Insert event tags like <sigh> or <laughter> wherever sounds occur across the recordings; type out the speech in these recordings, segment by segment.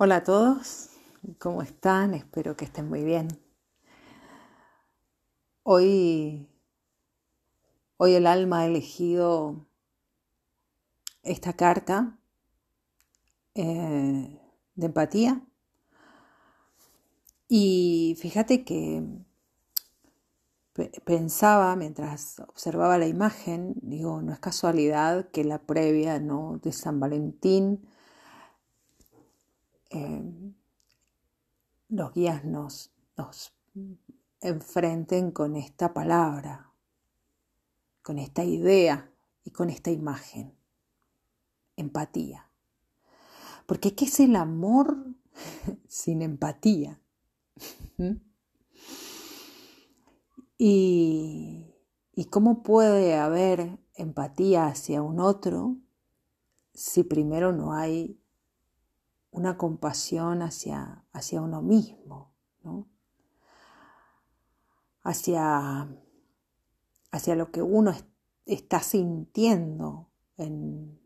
Hola a todos, ¿cómo están? Espero que estén muy bien. Hoy, hoy el alma ha elegido esta carta eh, de empatía y fíjate que pensaba mientras observaba la imagen, digo, no es casualidad que la previa ¿no? de San Valentín Em, los guías nos, nos enfrenten con esta palabra, con esta idea y con esta imagen. Empatía. Porque ¿qué es el amor <laughs> sin empatía? <laughs> Y, ¿Y cómo puede haber empatía hacia un otro si primero no hay una compasión hacia, hacia uno mismo, hacia, hacia lo que uno está sintiendo en,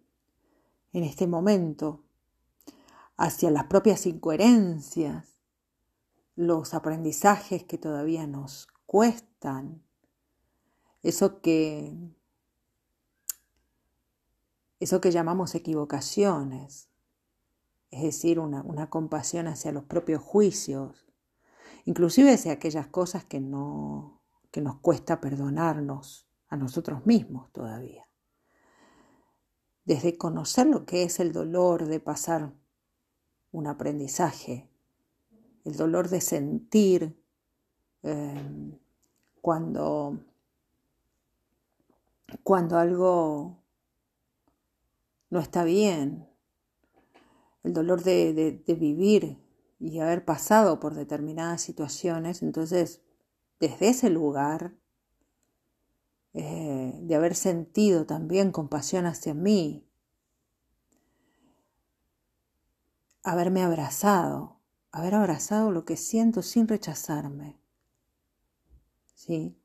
en este momento, hacia las propias incoherencias, los aprendizajes que todavía nos cuestan, eso que, eso que llamamos equivocaciones, es decir, una, compasión hacia los propios juicios, inclusive hacia aquellas cosas que, no, que nos cuesta perdonarnos a nosotros mismos todavía. Desde conocer lo que es el dolor de pasar un aprendizaje, el dolor de sentir em, cuando, cuando algo no está bien, el dolor de, vivir y haber pasado por determinadas situaciones, entonces desde ese lugar, eh, de haber sentido también compasión hacia mí, haberme abrazado, haber abrazado lo que siento sin rechazarme. ¿Sí?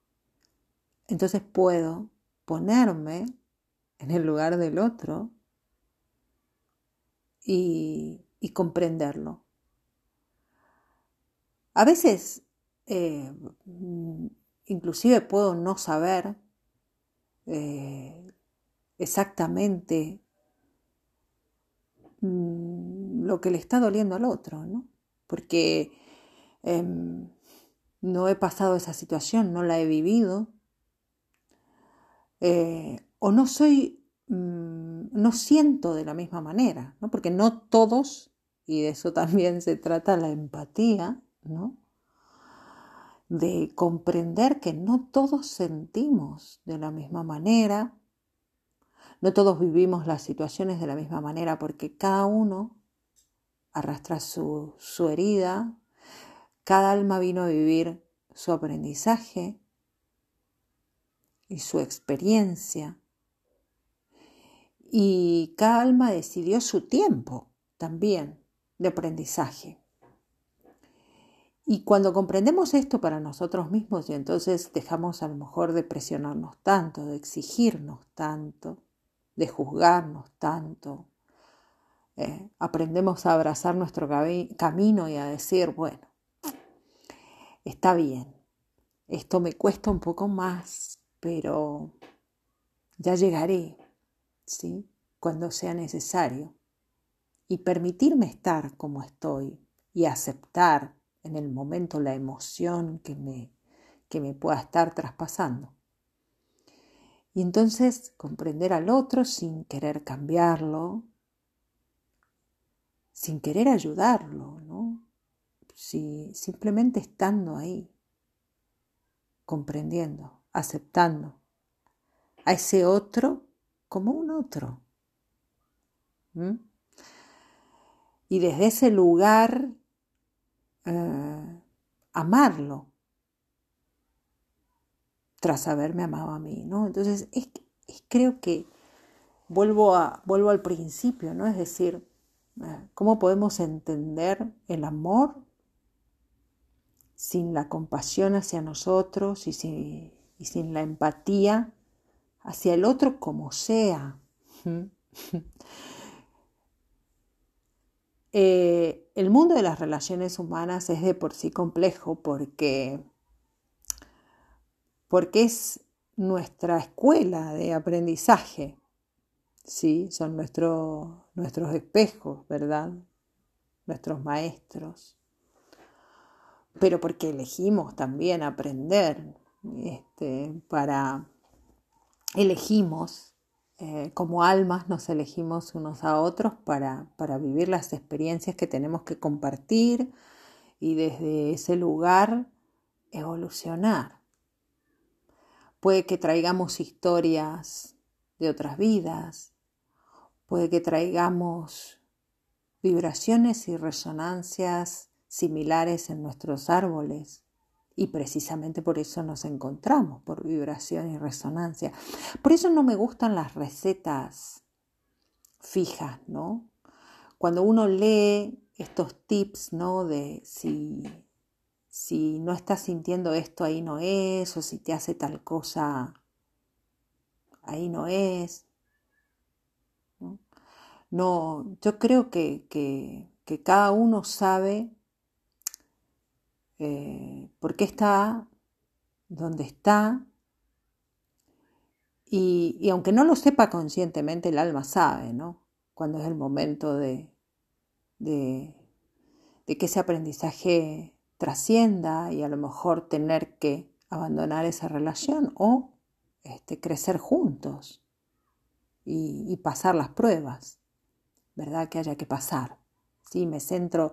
Entonces puedo ponerme en el lugar del otro y, comprenderlo. A veces, eh, inclusive puedo no saber eh, exactamente mm, lo que le está doliendo al otro, ¿no? Porque em, no he pasado esa situación, no la he vivido, eh, o no soy Mm, no siento de la misma manera, ¿no? porque no todos, y de eso <laughs> también se trata la empatía, ¿no? de comprender que no todos sentimos de la misma manera, no todos vivimos las situaciones de la misma manera, porque cada uno arrastra su, su herida, cada alma vino a vivir su aprendizaje y su experiencia y cada alma decidió su tiempo también de aprendizaje. Y cuando comprendemos esto para nosotros mismos y entonces dejamos a lo mejor de presionarnos tanto, de exigirnos tanto, de juzgarnos tanto, eh, aprendemos a abrazar nuestro camino y a decir, bueno, está bien, esto me cuesta un poco más, pero ya llegaré, ¿sí? cuando sea necesario, y permitirme estar como estoy y aceptar en el momento la emoción que me, que me pueda estar traspasando. Y entonces comprender al otro sin querer cambiarlo, sin querer ayudarlo, ¿no? Si, simplemente estando ahí, comprendiendo, aceptando a ese otro como un otro. Y desde ese lugar, eh, amarlo, tras haberme amado a mí, ¿no? Entonces, es, creo que vuelvo, a, vuelvo al principio, ¿no? Es decir, eh, ¿cómo podemos entender el amor sin la compasión hacia nosotros y, y sin la empatía hacia el otro como sea. <laughs> Eh, el mundo de las relaciones humanas es de por sí complejo porque, porque es nuestra escuela de aprendizaje, ¿sí? Son nuestros espejos, ¿verdad? Nuestros maestros. Pero porque elegimos también aprender, este, para, elegimos eh, como almas nos elegimos unos a otros para, para vivir las experiencias que tenemos que compartir y desde ese lugar evolucionar. Puede que traigamos historias de otras vidas, puede que traigamos vibraciones y resonancias similares en nuestros árboles y precisamente por eso nos encontramos, por vibración y resonancia. Por eso no me gustan las recetas fijas, ¿no? Cuando uno lee estos tips, ¿no? De si, si no estás sintiendo esto, ahí no es, o si te hace tal cosa, ahí no es. No, yo creo que, que, que cada uno sabe eh, por qué está donde está. Y, aunque no lo sepa conscientemente, el alma sabe, ¿no? Cuando es el momento de, de, que ese aprendizaje trascienda y a lo mejor tener que abandonar esa relación o este, crecer juntos y, y, pasar las pruebas, ¿verdad? Que haya que pasar. Sí, me centro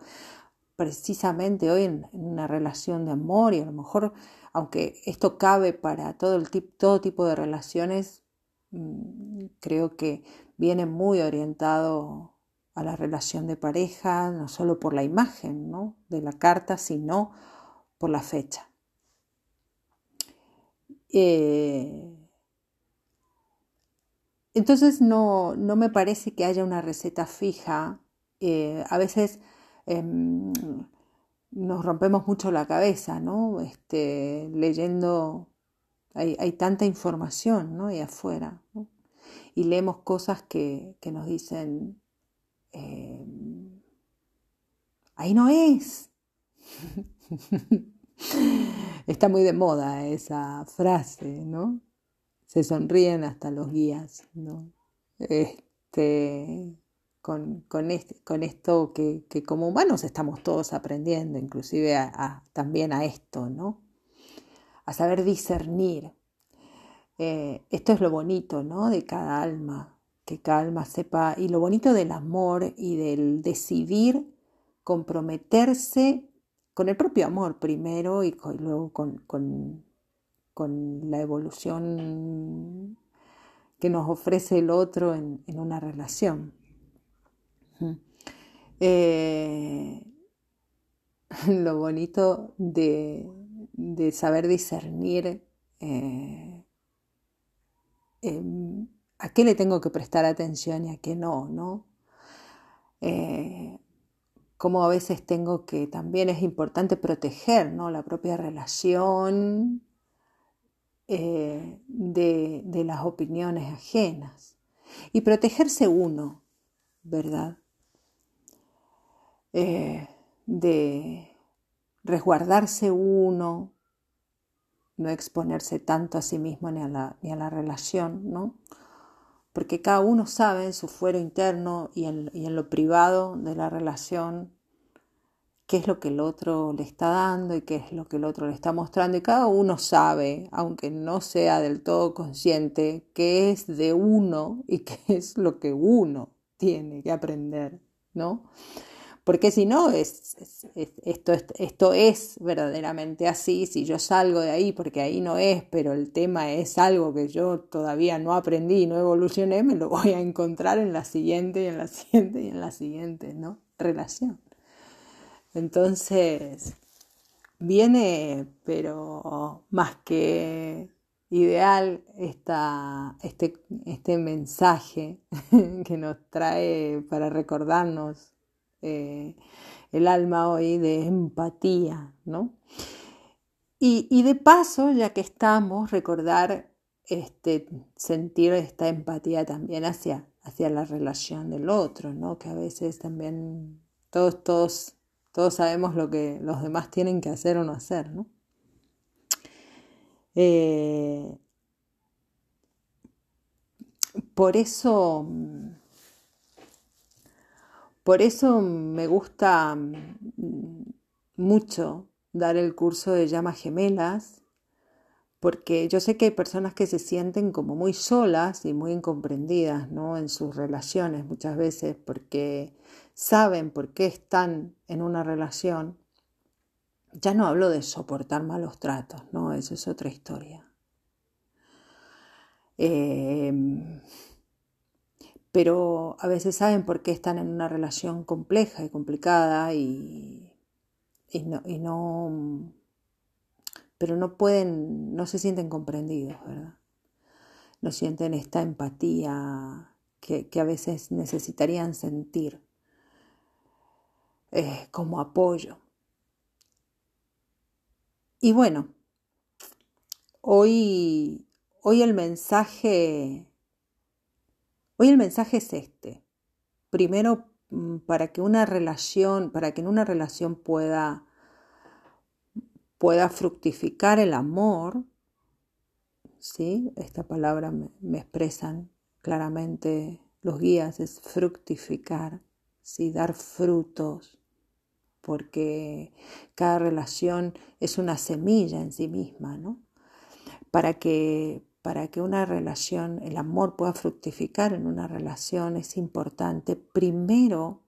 precisamente hoy en, una relación de amor y a lo mejor, aunque esto cabe para todo, el todo tipo de relaciones, mm, creo que viene muy orientado a la relación de pareja, no solo por la imagen ¿no? de la carta, sino por la fecha. Eh, entonces no, no, me parece que haya una receta fija. Eh, a veces Em, nos rompemos mucho la cabeza, ¿no? Este, leyendo, hay, tanta información, ¿no? Ahí afuera, Y leemos cosas que, nos dicen, em, ahí no es. <laughs> Está muy de moda esa frase, ¿no? Se sonríen hasta los guías, ¿no? Este, con, este, con esto que, que, como humanos estamos todos aprendiendo, inclusive también a esto, ¿no? A saber discernir. Eh, esto es lo bonito, ¿no? De cada alma, que cada alma sepa, y lo bonito del amor y del decidir comprometerse con el propio amor primero y, luego con, con, con, la evolución que nos ofrece el otro en, en una relación. Eh, <laughs> lo bonito de, saber discernir eh, em, a qué le tengo que prestar atención y a qué no, ¿no? Eh, como a veces tengo que también es importante proteger ¿no? la propia relación de, de las opiniones ajenas y protegerse uno, ¿verdad? Eh, de resguardarse uno, no exponerse tanto a sí mismo ni a la, ni a la relación, ¿no? Porque cada uno sabe en su fuero interno y en, y en lo privado de la relación qué es lo que el otro le está dando y qué es lo que el otro le está mostrando. Y cada uno sabe, aunque no sea del todo consciente, qué es de uno y qué es lo que uno tiene que aprender, ¿no? Porque si no, es, esto, esto es verdaderamente así. Si yo salgo de ahí, porque ahí no es, pero el tema es algo que yo todavía no aprendí, no evolucioné, me lo voy a encontrar en la siguiente y en la siguiente y en la siguiente, ¿no? Relación. Entonces, viene, pero más que ideal esta, este, este mensaje <laughs> que nos trae para recordarnos eh, el alma hoy de empatía, ¿no? Y, de paso, ya que estamos, recordar este, sentir esta empatía también hacia, hacia la relación del otro, ¿no? Que a veces también todos, todos, todos sabemos lo que los demás tienen que hacer o no hacer, ¿no? Eh, por eso, por eso me gusta mucho dar el curso de llamas gemelas, porque yo sé que hay personas que se sienten como muy solas y muy incomprendidas ¿no? en sus relaciones muchas veces, porque saben por qué están en una relación. Ya no hablo de soportar malos tratos, no, eso es otra historia. Em, pero a veces saben por qué están en una relación compleja y complicada y, y no, pero no pueden, no se sienten comprendidos, ¿verdad? No sienten esta empatía que, a veces necesitarían sentir eh, como apoyo. Y bueno, hoy, hoy el mensaje, hoy el mensaje es este. Primero, mm, para que una relación, para que en una relación pueda pueda fructificar el amor, ¿sí? Esta palabra me, expresan claramente los guías, es fructificar, ¿sí? Dar frutos, porque cada relación es una semilla en sí misma, ¿no? Para que, para que una relación, el amor pueda fructificar en una relación, es importante primero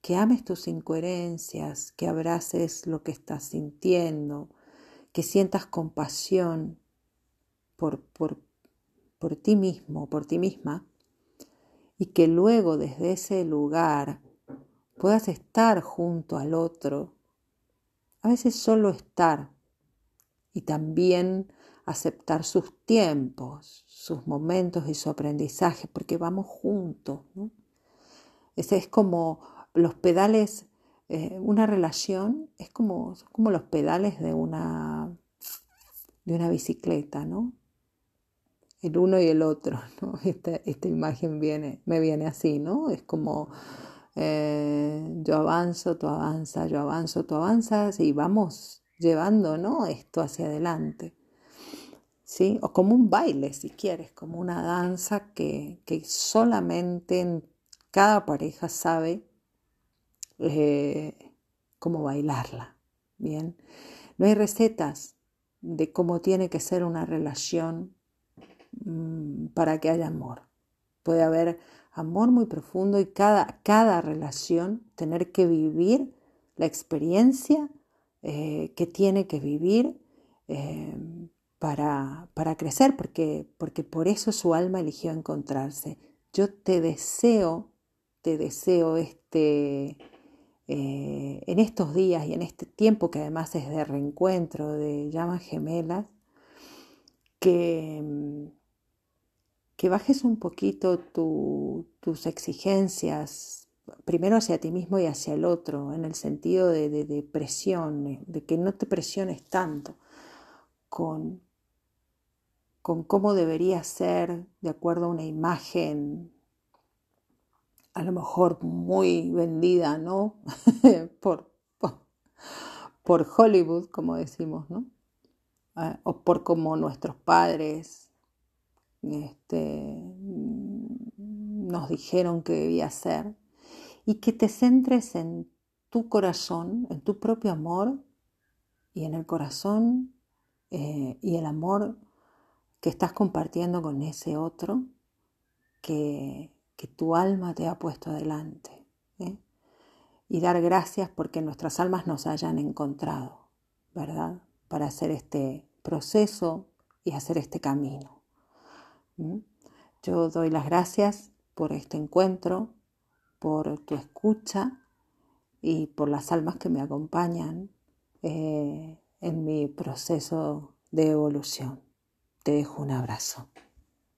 que ames tus incoherencias, que abraces lo que estás sintiendo, que sientas compasión por, por, por ti mismo, por ti misma, y que luego desde ese lugar puedas estar junto al otro, a veces solo estar y también aceptar sus tiempos, sus momentos y su aprendizaje, porque vamos juntos. Ese es como los pedales, eh, una relación es como, como los pedales de una, de una bicicleta, ¿no? El uno y el otro, <laughs> ¿no? Esta, esta imagen viene, me viene así, ¿no? Es como eh, yo avanzo, tú avanzas, yo avanzo, tú avanzas y vamos llevando, ¿no? Esto hacia adelante. O como un baile, si quieres, como una danza que, que solamente en cada pareja sabe eh, cómo bailarla. Bien, no hay recetas de cómo tiene que ser una relación mm, para que haya amor. Puede haber amor muy profundo y cada, cada relación tener que vivir la experiencia eh, que tiene que vivir eh, para, para, crecer, porque, porque por eso su alma eligió encontrarse. Yo te deseo, te deseo este, eh, en estos días y en este tiempo que además es de reencuentro de llamas gemelas, que, que bajes un poquito tus exigencias, primero hacia ti mismo y hacia el otro, en el sentido de, de presión, de que no te presiones tanto con, con cómo debería ser de acuerdo a una imagen a lo mejor muy vendida, ¿no? <laughs> por, por, Hollywood, como decimos, ¿no? Ah, o por como nuestros padres este, nos dijeron que debía ser. Y que te centres en tu corazón, en tu propio amor y en el corazón eh, y el amor que estás compartiendo con ese otro que que tu alma te ha puesto adelante. ¿eh? Y dar gracias porque nuestras almas nos hayan encontrado, ¿verdad? Para hacer este proceso y hacer este camino. Yo doy las gracias por este encuentro, por tu escucha y por las almas que me acompañan eh, en mi proceso de evolución. Te dejo un abrazo.